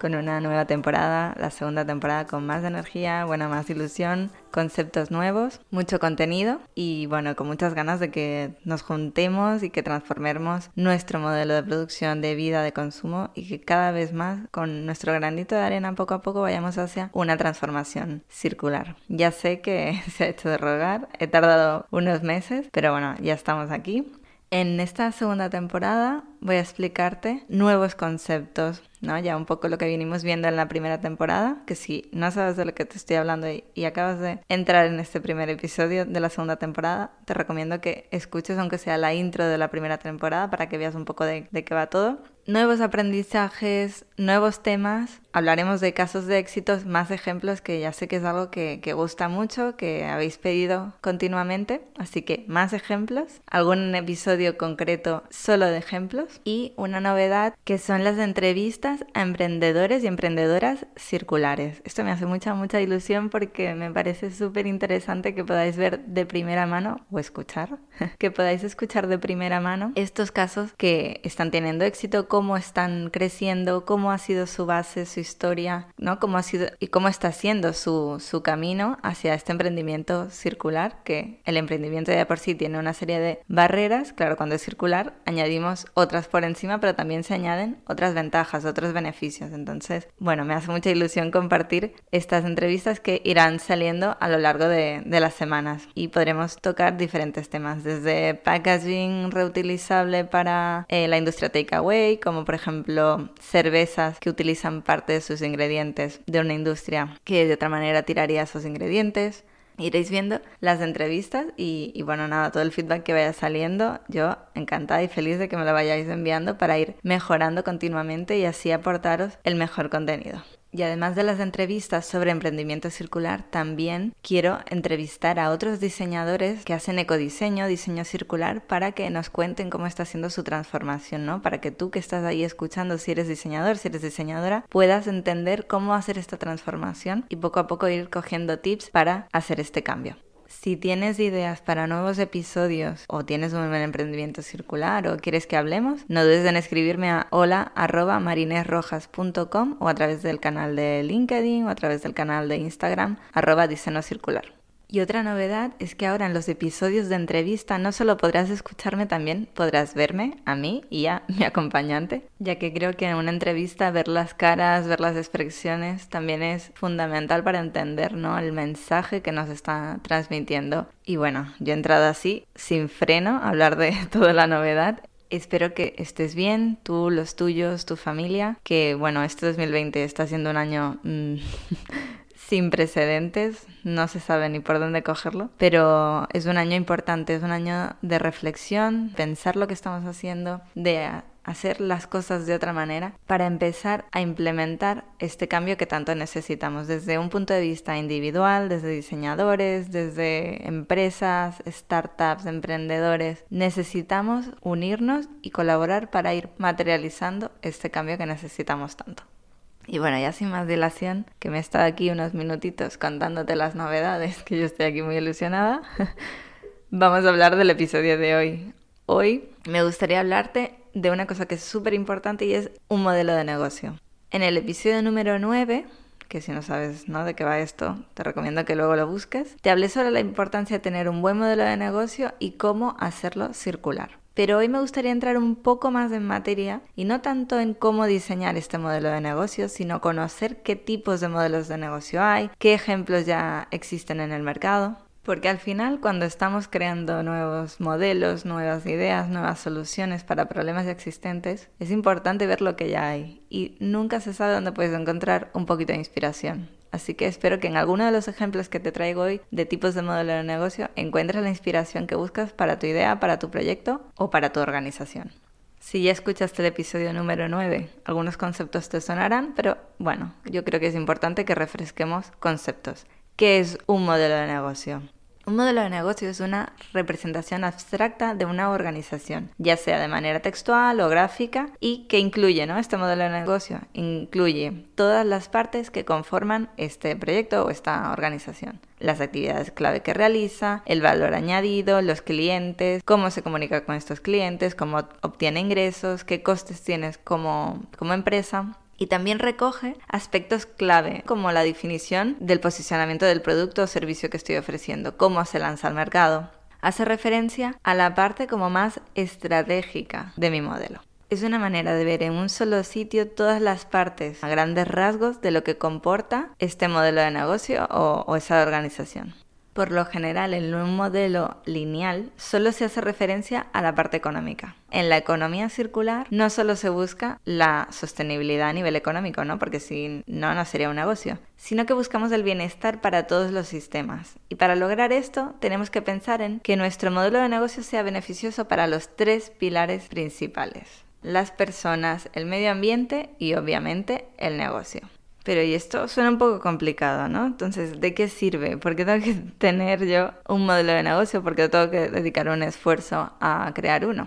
con una nueva temporada, la segunda temporada con más energía, bueno, más ilusión, conceptos nuevos, mucho contenido y bueno, con muchas ganas de que nos juntemos y que transformemos nuestro modelo de producción, de vida, de consumo y que cada vez más con nuestro granito de arena poco a poco vayamos hacia una transformación circular. Ya sé que se ha hecho de rogar, he tardado unos meses, pero bueno, ya estamos aquí. En esta segunda temporada voy a explicarte nuevos conceptos, ¿no? Ya un poco lo que vinimos viendo en la primera temporada, que si no sabes de lo que te estoy hablando y, acabas de entrar en este primer episodio de la segunda temporada, te recomiendo que escuches aunque sea la intro de la primera temporada para que veas un poco de, qué va todo. Nuevos aprendizajes, nuevos temas, hablaremos de casos de éxitos, más ejemplos que ya sé que es algo que gusta mucho, que habéis pedido continuamente, así que más ejemplos, algún episodio concreto solo de ejemplos y una novedad que son las entrevistas a emprendedores y emprendedoras circulares. Esto me hace mucha, mucha ilusión porque me parece súper interesante que podáis ver de primera mano o escuchar, que podáis escuchar de primera mano estos casos que están teniendo éxito, cómo están creciendo, cómo ha sido su base, su historia, ¿no? Cómo ha sido y cómo está siendo su, su camino hacia este emprendimiento circular, que el emprendimiento ya por sí tiene una serie de barreras, claro, cuando es circular añadimos otras por encima, pero también se añaden otras ventajas, otros beneficios. Entonces, bueno, me hace mucha ilusión compartir estas entrevistas que irán saliendo a lo largo de, las semanas y podremos tocar diferentes temas, desde packaging reutilizable para eh, la industria takeaway, como por ejemplo cervezas que utilizan parte de sus ingredientes de una industria que de otra manera tiraría esos ingredientes Iréis viendo las entrevistas y, bueno, nada, todo el feedback que vaya saliendo, yo encantada y feliz de que me lo vayáis enviando para ir mejorando continuamente y así aportaros el mejor contenido. Y además de las entrevistas sobre emprendimiento circular, también quiero entrevistar a otros diseñadores que hacen ecodiseño, diseño circular, para que nos cuenten cómo está siendo su transformación, ¿no? Para que tú que estás ahí escuchando, si eres diseñador, si eres diseñadora, puedas entender cómo hacer esta transformación y poco a poco ir cogiendo tips para hacer este cambio. Si tienes ideas para nuevos episodios o tienes un emprendimiento circular o quieres que hablemos, no dudes en escribirme a hola.marinesrojas.com o a través del canal de LinkedIn o a través del canal de Instagram arroba circular. Y otra novedad es que ahora en los episodios de entrevista no solo podrás escucharme, también podrás verme a mí y a mi acompañante, ya que creo que en una entrevista ver las caras, ver las expresiones también es fundamental para entender ¿no? el mensaje que nos está transmitiendo. Y bueno, yo he entrado así, sin freno, a hablar de toda la novedad Espero que estés bien, tú, los tuyos, tu familia, que bueno, este 2020 está siendo un año mm, sin precedentes, no se sabe ni por dónde cogerlo, pero es un año importante, es un año de reflexión, pensar lo que estamos haciendo, de hacer las cosas de otra manera para empezar a implementar este cambio que tanto necesitamos desde un punto de vista individual, desde diseñadores, desde empresas, startups, emprendedores. Necesitamos unirnos y colaborar para ir materializando este cambio que necesitamos tanto. Y bueno, ya sin más dilación, que me he estado aquí unos minutitos contándote las novedades, que yo estoy aquí muy ilusionada, vamos a hablar del episodio de hoy. Hoy me gustaría hablarte de una cosa que es súper importante y es un modelo de negocio. En el episodio número 9, que si no sabes de qué va esto, te recomiendo que luego lo busques, te hablé sobre la importancia de tener un buen modelo de negocio y cómo hacerlo circular. Pero hoy me gustaría entrar un poco más en materia y no tanto en cómo diseñar este modelo de negocio, sino conocer qué tipos de modelos de negocio hay, qué ejemplos ya existen en el mercado. Porque al final cuando estamos creando nuevos modelos, nuevas ideas, nuevas soluciones para problemas existentes, es importante ver lo que ya hay y nunca se sabe dónde puedes encontrar un poquito de inspiración. Así que espero que en alguno de los ejemplos que te traigo hoy de tipos de modelo de negocio encuentres la inspiración que buscas para tu idea, para tu proyecto o para tu organización. Si ya escuchaste el episodio número 9, algunos conceptos te sonarán, pero bueno, yo creo que es importante que refresquemos conceptos. ¿Qué es un modelo de negocio? Un modelo de negocio es una representación abstracta de una organización, ya sea de manera textual o gráfica, y que incluye, ¿no? Este modelo de negocio incluye todas las partes que conforman este proyecto o esta organización. Las actividades clave que realiza, el valor añadido, los clientes, cómo se comunica con estos clientes, cómo obtiene ingresos, qué costes tienes como, como empresa, y también recoge aspectos clave como la definición del posicionamiento del producto o servicio que estoy ofreciendo, cómo se lanza al mercado. Hace referencia a la parte como más estratégica de mi modelo. Es una manera de ver en un solo sitio todas las partes a grandes rasgos de lo que comporta este modelo de negocio o, o esa organización. Por lo general, en un modelo lineal solo se hace referencia a la parte económica. En la economía circular no solo se busca la sostenibilidad a nivel económico, ¿no? Porque si no, no sería un negocio, sino que buscamos el bienestar para todos los sistemas. Y para lograr esto, tenemos que pensar en que nuestro modelo de negocio sea beneficioso para los tres pilares principales. Las personas, el medio ambiente y obviamente el negocio. Pero y esto suena un poco complicado, ¿no? Entonces, ¿de qué sirve? ¿Por qué tengo que tener yo un modelo de negocio? ¿Por qué tengo que dedicar un esfuerzo a crear uno?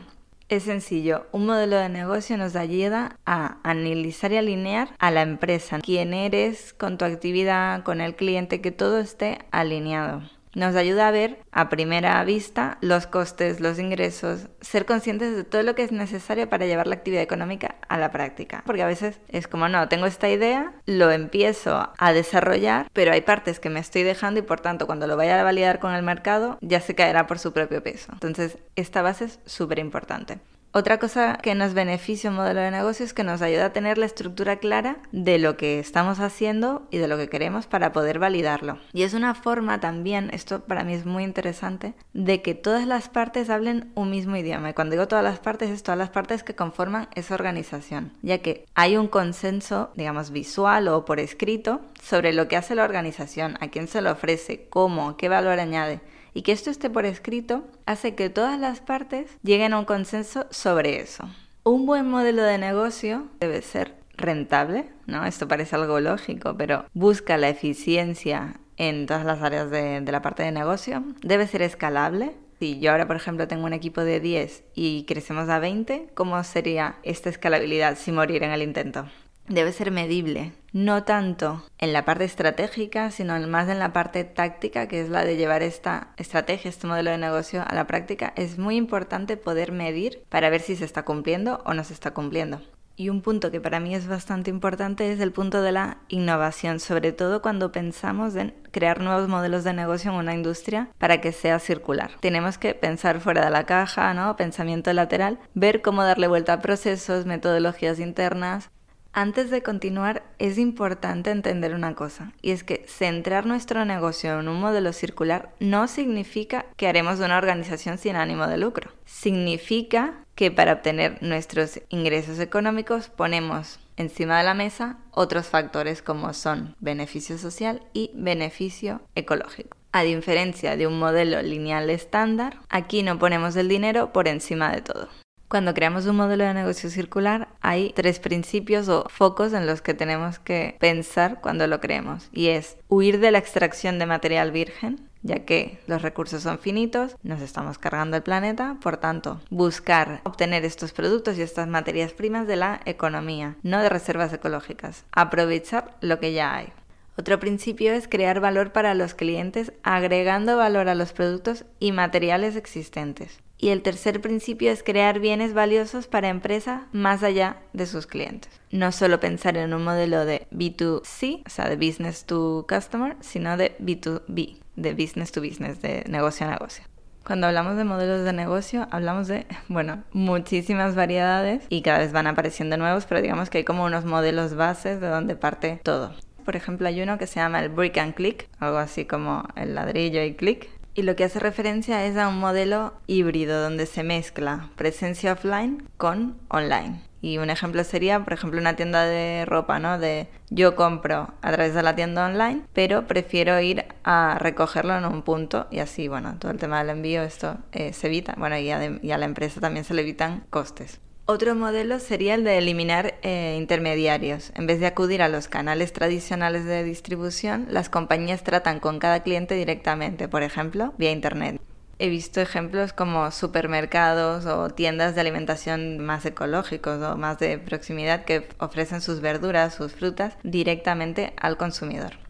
Es sencillo, un modelo de negocio nos ayuda a analizar y alinear a la empresa, quién eres con tu actividad, con el cliente, que todo esté alineado. Nos ayuda a ver a primera vista los costes, los ingresos, ser conscientes de todo lo que es necesario para llevar la actividad económica a la práctica. Porque a veces es como, no, tengo esta idea, lo empiezo a desarrollar, pero hay partes que me estoy dejando y por tanto cuando lo vaya a validar con el mercado ya se caerá por su propio peso. Entonces, esta base es súper importante. Otra cosa que nos beneficia un modelo de negocio es que nos ayuda a tener la estructura clara de lo que estamos haciendo y de lo que queremos para poder validarlo. Y es una forma también, esto para mí es muy interesante, de que todas las partes hablen un mismo idioma. Y cuando digo todas las partes, es todas las partes que conforman esa organización, ya que hay un consenso, digamos, visual o por escrito sobre lo que hace la organización, a quién se lo ofrece, cómo, qué valor añade y que esto esté por escrito hace que todas las partes lleguen a un consenso sobre eso. Un buen modelo de negocio debe ser rentable, ¿no? Esto parece algo lógico, pero busca la eficiencia en todas las áreas de, la parte de negocio. Debe ser escalable, si yo ahora, por ejemplo, tengo un equipo de 10 y crecemos a 20, ¿cómo sería esta escalabilidad sin morir en el intento? Debe ser medible, no tanto en la parte estratégica, sino más en la parte táctica, que es la de llevar esta estrategia, este modelo de negocio a la práctica. Es muy importante poder medir para ver si se está cumpliendo o no se está cumpliendo. Y un punto que para mí es bastante importante es el punto de la innovación, sobre todo cuando pensamos en crear nuevos modelos de negocio en una industria para que sea circular. Tenemos que pensar fuera de la caja, ¿no? Pensamiento lateral, ver cómo darle vuelta a procesos, metodologías internas, antes de continuar, es importante entender una cosa, y es que centrar nuestro negocio en un modelo circular no significa que haremos una organización sin ánimo de lucro. Significa que para obtener nuestros ingresos económicos ponemos encima de la mesa otros factores como son beneficio social y beneficio ecológico. A diferencia de un modelo lineal estándar, aquí no ponemos el dinero por encima de todo. Cuando creamos un modelo de negocio circular, hay tres principios o focos en los que tenemos que pensar cuando lo creemos. Y es huir de la extracción de material virgen, ya que los recursos son finitos, nos estamos cargando el planeta, por tanto, buscar obtener estos productos y estas materias primas de la economía, no de reservas ecológicas. Aprovechar lo que ya hay. Otro principio es crear valor para los clientes agregando valor a los productos y materiales existentes. Y el tercer principio es crear bienes valiosos para empresas más allá de sus clientes. No solo pensar en un modelo de B2C, o sea, de business to customer, sino de B2B, de business to business, de negocio a negocio. Cuando hablamos de modelos de negocio, hablamos de, bueno, muchísimas variedades y cada vez van apareciendo nuevos, pero digamos que hay como unos modelos bases de donde parte todo. Por ejemplo, hay uno que se llama el brick and click, algo así como el ladrillo y click, y lo que hace referencia es a un modelo híbrido donde se mezcla presencia offline con online. Y un ejemplo sería, por ejemplo, una tienda de ropa, ¿no? De yo compro a través de la tienda online, pero prefiero ir a recogerlo en un punto y así, bueno, todo el tema del envío, esto eh, se evita, bueno, y a, y a la empresa también se le evitan costes. Otro modelo sería el de eliminar eh, intermediarios. En vez de acudir a los canales tradicionales de distribución, las compañías tratan con cada cliente directamente, por ejemplo, vía Internet. He visto ejemplos como supermercados o tiendas de alimentación más ecológicos o más de proximidad que ofrecen sus verduras, sus frutas directamente al consumidor.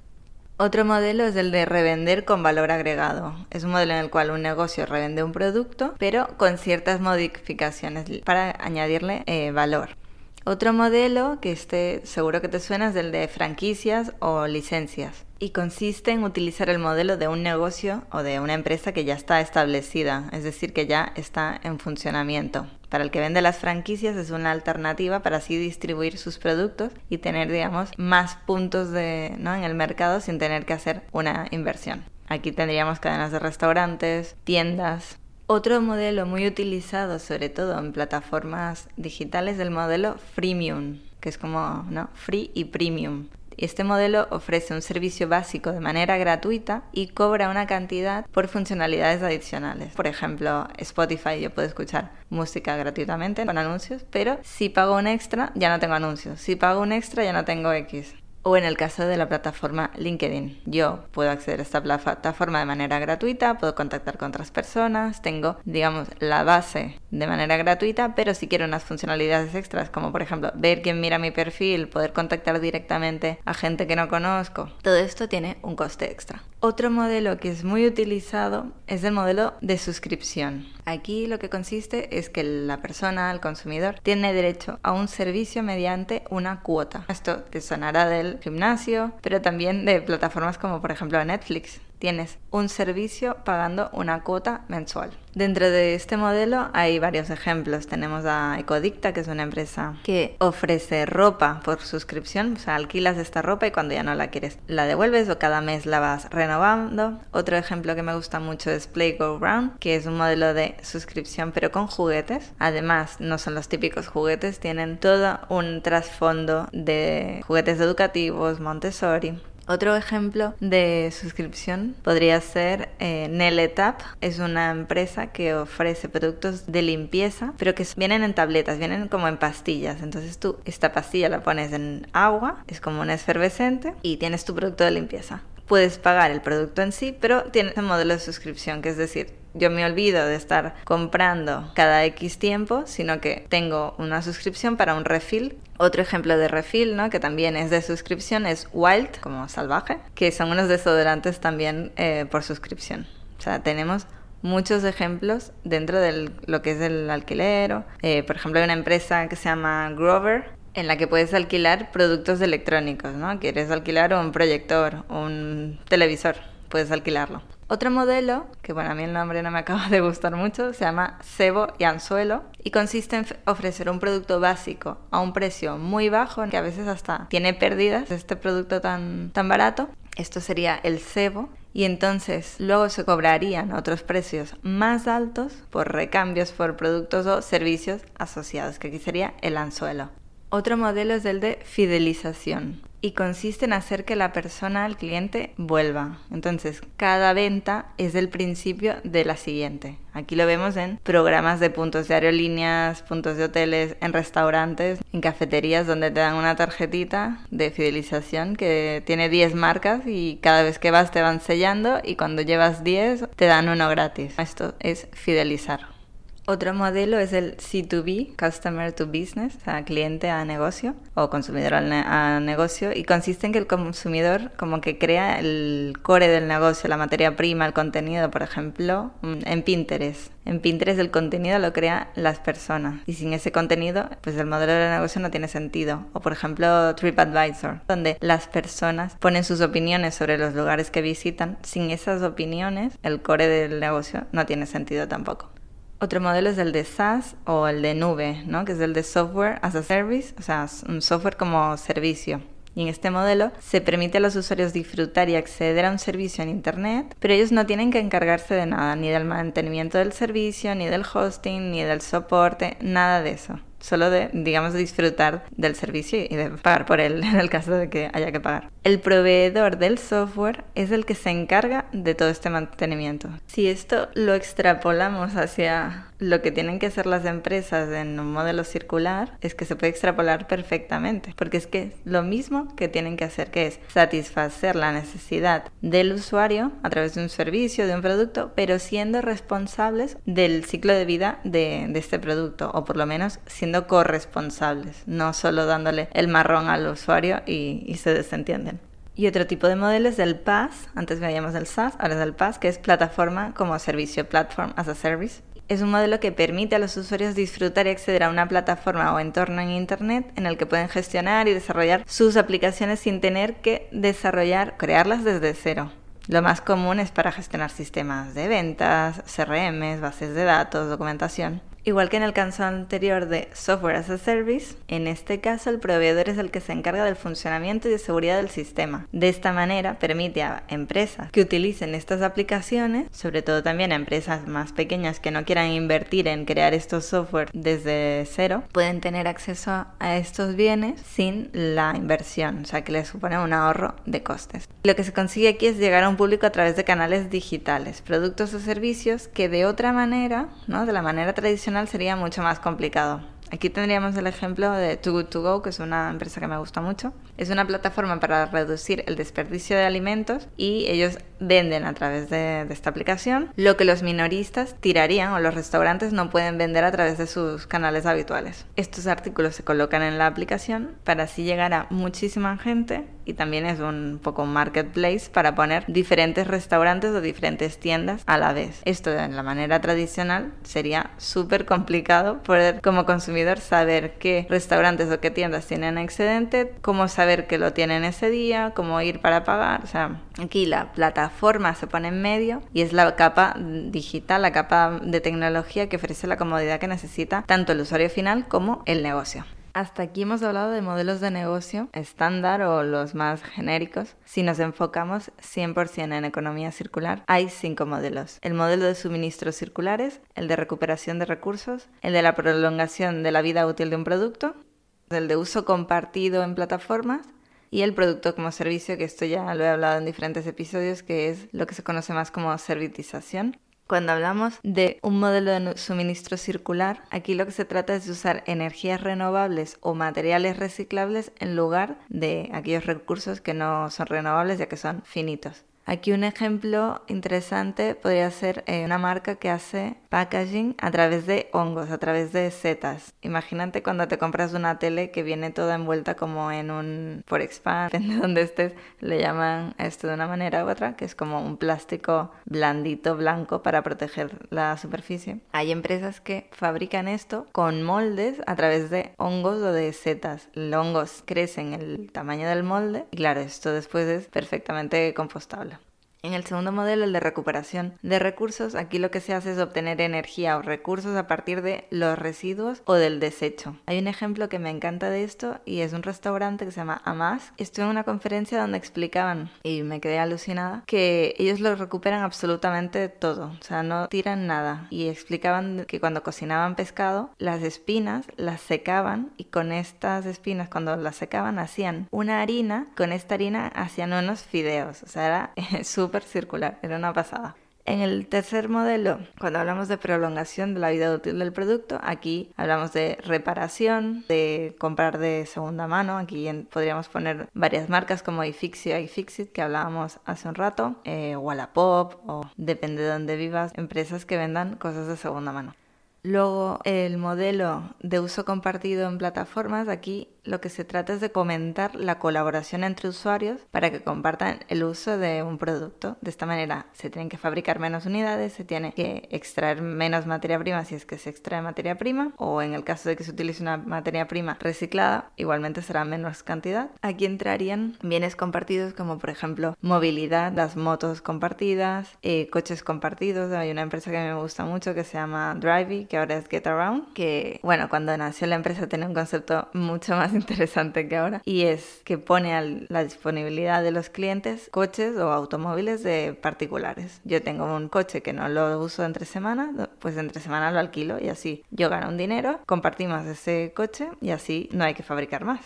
Otro modelo es el de revender con valor agregado. Es un modelo en el cual un negocio revende un producto, pero con ciertas modificaciones para añadirle eh, valor. Otro modelo que esté seguro que te suena es el de franquicias o licencias y consiste en utilizar el modelo de un negocio o de una empresa que ya está establecida, es decir, que ya está en funcionamiento. Para el que vende las franquicias es una alternativa para así distribuir sus productos y tener, digamos, más puntos de, ¿no? en el mercado sin tener que hacer una inversión. Aquí tendríamos cadenas de restaurantes, tiendas, otro modelo muy utilizado, sobre todo en plataformas digitales, es el modelo freemium, que es como ¿no? free y premium. Este modelo ofrece un servicio básico de manera gratuita y cobra una cantidad por funcionalidades adicionales. Por ejemplo, Spotify yo puedo escuchar música gratuitamente con anuncios, pero si pago un extra ya no tengo anuncios. Si pago un extra ya no tengo X o en el caso de la plataforma LinkedIn. Yo puedo acceder a esta plataforma de manera gratuita, puedo contactar con otras personas, tengo, digamos, la base de manera gratuita, pero si quiero unas funcionalidades extras, como por ejemplo ver quién mira mi perfil, poder contactar directamente a gente que no conozco, todo esto tiene un coste extra. Otro modelo que es muy utilizado es el modelo de suscripción. Aquí lo que consiste es que la persona, el consumidor, tiene derecho a un servicio mediante una cuota. Esto te sonará del gimnasio, pero también de plataformas como por ejemplo Netflix tienes un servicio pagando una cuota mensual. Dentro de este modelo hay varios ejemplos. Tenemos a Ecodicta, que es una empresa que ofrece ropa por suscripción, o sea, alquilas esta ropa y cuando ya no la quieres la devuelves o cada mes la vas renovando. Otro ejemplo que me gusta mucho es Play Go Round, que es un modelo de suscripción pero con juguetes. Además, no son los típicos juguetes, tienen todo un trasfondo de juguetes educativos, Montessori. Otro ejemplo de suscripción podría ser eh, Neletap. Es una empresa que ofrece productos de limpieza, pero que vienen en tabletas, vienen como en pastillas. Entonces tú esta pastilla la pones en agua, es como un efervescente y tienes tu producto de limpieza. Puedes pagar el producto en sí, pero tiene un modelo de suscripción, que es decir, yo me olvido de estar comprando cada X tiempo, sino que tengo una suscripción para un refill. Otro ejemplo de refill, ¿no? que también es de suscripción, es Wild, como salvaje, que son unos desodorantes también eh, por suscripción. O sea, tenemos muchos ejemplos dentro de lo que es el alquiler. Eh, por ejemplo, hay una empresa que se llama Grover, en la que puedes alquilar productos electrónicos, ¿no? Quieres alquilar un proyector, un televisor, puedes alquilarlo. Otro modelo, que bueno, a mí el nombre no me acaba de gustar mucho, se llama cebo y anzuelo y consiste en ofrecer un producto básico a un precio muy bajo, que a veces hasta tiene pérdidas, este producto tan, tan barato. Esto sería el cebo y entonces luego se cobrarían otros precios más altos por recambios por productos o servicios asociados, que aquí sería el anzuelo. Otro modelo es el de fidelización y consiste en hacer que la persona, el cliente, vuelva. Entonces, cada venta es el principio de la siguiente. Aquí lo vemos en programas de puntos de aerolíneas, puntos de hoteles, en restaurantes, en cafeterías donde te dan una tarjetita de fidelización que tiene 10 marcas y cada vez que vas te van sellando y cuando llevas 10 te dan uno gratis. Esto es fidelizar. Otro modelo es el C2B, Customer to Business, o sea, cliente a negocio o consumidor a negocio, y consiste en que el consumidor como que crea el core del negocio, la materia prima, el contenido, por ejemplo, mm, en Pinterest. En Pinterest el contenido lo crean las personas y sin ese contenido, pues el modelo de negocio no tiene sentido. O por ejemplo TripAdvisor, donde las personas ponen sus opiniones sobre los lugares que visitan. Sin esas opiniones, el core del negocio no tiene sentido tampoco. Otro modelo es el de SaaS o el de nube, ¿no? que es el de Software as a Service, o sea, un software como servicio. Y en este modelo se permite a los usuarios disfrutar y acceder a un servicio en Internet, pero ellos no tienen que encargarse de nada, ni del mantenimiento del servicio, ni del hosting, ni del soporte, nada de eso. Solo de, digamos, disfrutar del servicio y de pagar por él en el caso de que haya que pagar. El proveedor del software es el que se encarga de todo este mantenimiento. Si esto lo extrapolamos hacia lo que tienen que hacer las empresas en un modelo circular, es que se puede extrapolar perfectamente, porque es que lo mismo que tienen que hacer, que es satisfacer la necesidad del usuario a través de un servicio, de un producto, pero siendo responsables del ciclo de vida de, este producto, o por lo menos siendo corresponsables, no solo dándole el marrón al usuario y se desentienden. Y otro tipo de modelo es el PaaS, antes veíamos el SaaS, ahora es el PaaS, que es plataforma como servicio, Platform as a Service. Es un modelo que permite a los usuarios disfrutar y acceder a una plataforma o entorno en Internet en el que pueden gestionar y desarrollar sus aplicaciones sin tener que desarrollar, crearlas desde cero. Lo más común es para gestionar sistemas de ventas, CRMs, bases de datos, documentación. Igual que en el caso anterior de Software as a Service, en este caso el proveedor es el que se encarga del funcionamiento y de seguridad del sistema. De esta manera permite a empresas que utilicen estas aplicaciones, sobre todo también a empresas más pequeñas que no quieran invertir en crear estos software desde cero, pueden tener acceso a estos bienes sin la inversión, o sea que les supone un ahorro de costes. Lo que se consigue aquí es llegar a un público a través de canales digitales, productos o servicios que de otra manera, ¿no? de la manera tradicional, sería mucho más complicado. Aquí tendríamos el ejemplo de Too Good To Go, que es una empresa que me gusta mucho. Es una plataforma para reducir el desperdicio de alimentos y ellos venden a través de, esta aplicación lo que los minoristas tirarían o los restaurantes no pueden vender a través de sus canales habituales. Estos artículos se colocan en la aplicación para así llegar a muchísima gente y también es un poco un marketplace para poner diferentes restaurantes o diferentes tiendas a la vez. Esto en la manera tradicional sería súper complicado poder como consumidor saber qué restaurantes o qué tiendas tienen excedente, cómo saber que lo tienen ese día, cómo ir para pagar. O sea, aquí la plataforma se pone en medio y es la capa digital, la capa de tecnología que ofrece la comodidad que necesita tanto el usuario final como el negocio. Hasta aquí hemos hablado de modelos de negocio estándar o los más genéricos. Si nos enfocamos 100% en economía circular, hay cinco modelos. El modelo de suministros circulares, el de recuperación de recursos, el de la prolongación de la vida útil de un producto, el de uso compartido en plataformas y el producto como servicio, que esto ya lo he hablado en diferentes episodios, que es lo que se conoce más como servitización. Cuando hablamos de un modelo de suministro circular, aquí lo que se trata es de usar energías renovables o materiales reciclables en lugar de aquellos recursos que no son renovables ya que son finitos. Aquí un ejemplo interesante podría ser eh, una marca que hace packaging a través de hongos, a través de setas. Imagínate cuando te compras una tele que viene toda envuelta como en un por expand, depende de donde estés, le llaman esto de una manera u otra, que es como un plástico blandito blanco para proteger la superficie. Hay empresas que fabrican esto con moldes a través de hongos o de setas. Los hongos crecen el tamaño del molde y claro, esto después es perfectamente compostable. En el segundo modelo, el de recuperación de recursos, aquí lo que se hace es obtener energía o recursos a partir de los residuos o del desecho. Hay un ejemplo que me encanta de esto y es un restaurante que se llama Amas. Estuve en una conferencia donde explicaban, y me quedé alucinada, que ellos lo recuperan absolutamente todo, o sea, no tiran nada. Y explicaban que cuando cocinaban pescado, las espinas las secaban y con estas espinas, cuando las secaban, hacían una harina, con esta harina hacían unos fideos, o sea, era súper circular, era una pasada. En el tercer modelo, cuando hablamos de prolongación de la vida útil del producto, aquí hablamos de reparación, de comprar de segunda mano. Aquí podríamos poner varias marcas como iFixit, iFixit, que hablábamos hace un rato, eh, Wallapop o depende de dónde vivas, empresas que vendan cosas de segunda mano. Luego, el modelo de uso compartido en plataformas, aquí lo que se trata es de comentar la colaboración entre usuarios para que compartan el uso de un producto. De esta manera se tienen que fabricar menos unidades, se tiene que extraer menos materia prima si es que se extrae materia prima o en el caso de que se utilice una materia prima reciclada, igualmente será menos cantidad. Aquí entrarían bienes compartidos como por ejemplo movilidad, las motos compartidas, eh, coches compartidos. Hay una empresa que me gusta mucho que se llama Drivey, que ahora es Get Around, que bueno, cuando nació la empresa tenía un concepto mucho más interesante que ahora y es que pone a la disponibilidad de los clientes coches o automóviles de particulares. Yo tengo un coche que no lo uso entre semana, pues entre semana lo alquilo y así yo gano un dinero, compartimos ese coche y así no hay que fabricar más.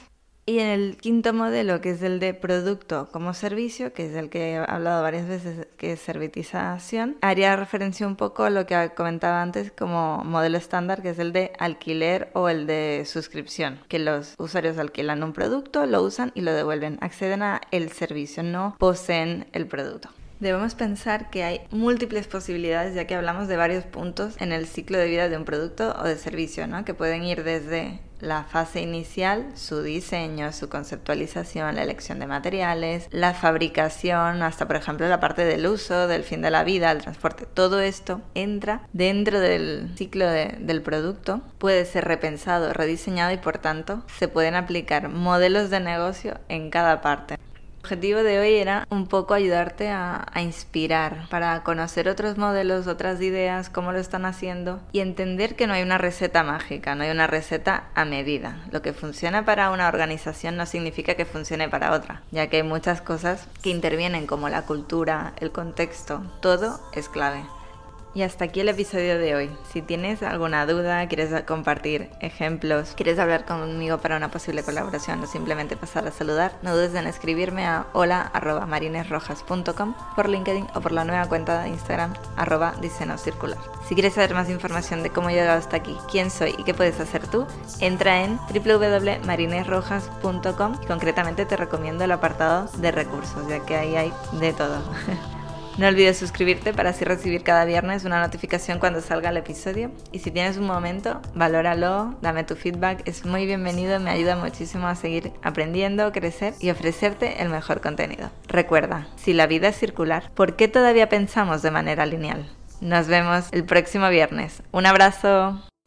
Y en el quinto modelo, que es el de producto como servicio, que es el que he hablado varias veces, que es servitización, haría referencia un poco a lo que comentaba antes como modelo estándar, que es el de alquiler o el de suscripción, que los usuarios alquilan un producto, lo usan y lo devuelven, acceden a el servicio, no poseen el producto. Debemos pensar que hay múltiples posibilidades ya que hablamos de varios puntos en el ciclo de vida de un producto o de servicio, ¿no? que pueden ir desde la fase inicial, su diseño, su conceptualización, la elección de materiales, la fabricación, hasta por ejemplo la parte del uso, del fin de la vida, el transporte. Todo esto entra dentro del ciclo del producto, puede ser repensado, rediseñado y por tanto se pueden aplicar modelos de negocio en cada parte. Objetivo de hoy era un poco ayudarte a, inspirar para conocer otros modelos, otras ideas, cómo lo están haciendo y entender que no hay una receta mágica, no hay una receta a medida. Lo que funciona para una organización no significa que funcione para otra, ya que hay muchas cosas que intervienen como la cultura, el contexto, todo es clave. Y hasta aquí el episodio de hoy. Si tienes alguna duda, quieres compartir ejemplos, quieres hablar conmigo para una posible colaboración o simplemente pasar a saludar, no dudes en escribirme a hola.marinesrojas.com por LinkedIn o por la nueva cuenta de Instagram arroba circular. Si quieres saber más información de cómo he llegado hasta aquí, quién soy y qué puedes hacer tú, entra en www.marinesrojas.com y concretamente te recomiendo el apartado de recursos, ya que ahí hay de todo. No olvides suscribirte para así recibir cada viernes una notificación cuando salga el episodio. Y si tienes un momento, valóralo, dame tu feedback, es muy bienvenido, me ayuda muchísimo a seguir aprendiendo, crecer y ofrecerte el mejor contenido. Recuerda, si la vida es circular, ¿por qué todavía pensamos de manera lineal? Nos vemos el próximo viernes. Un abrazo.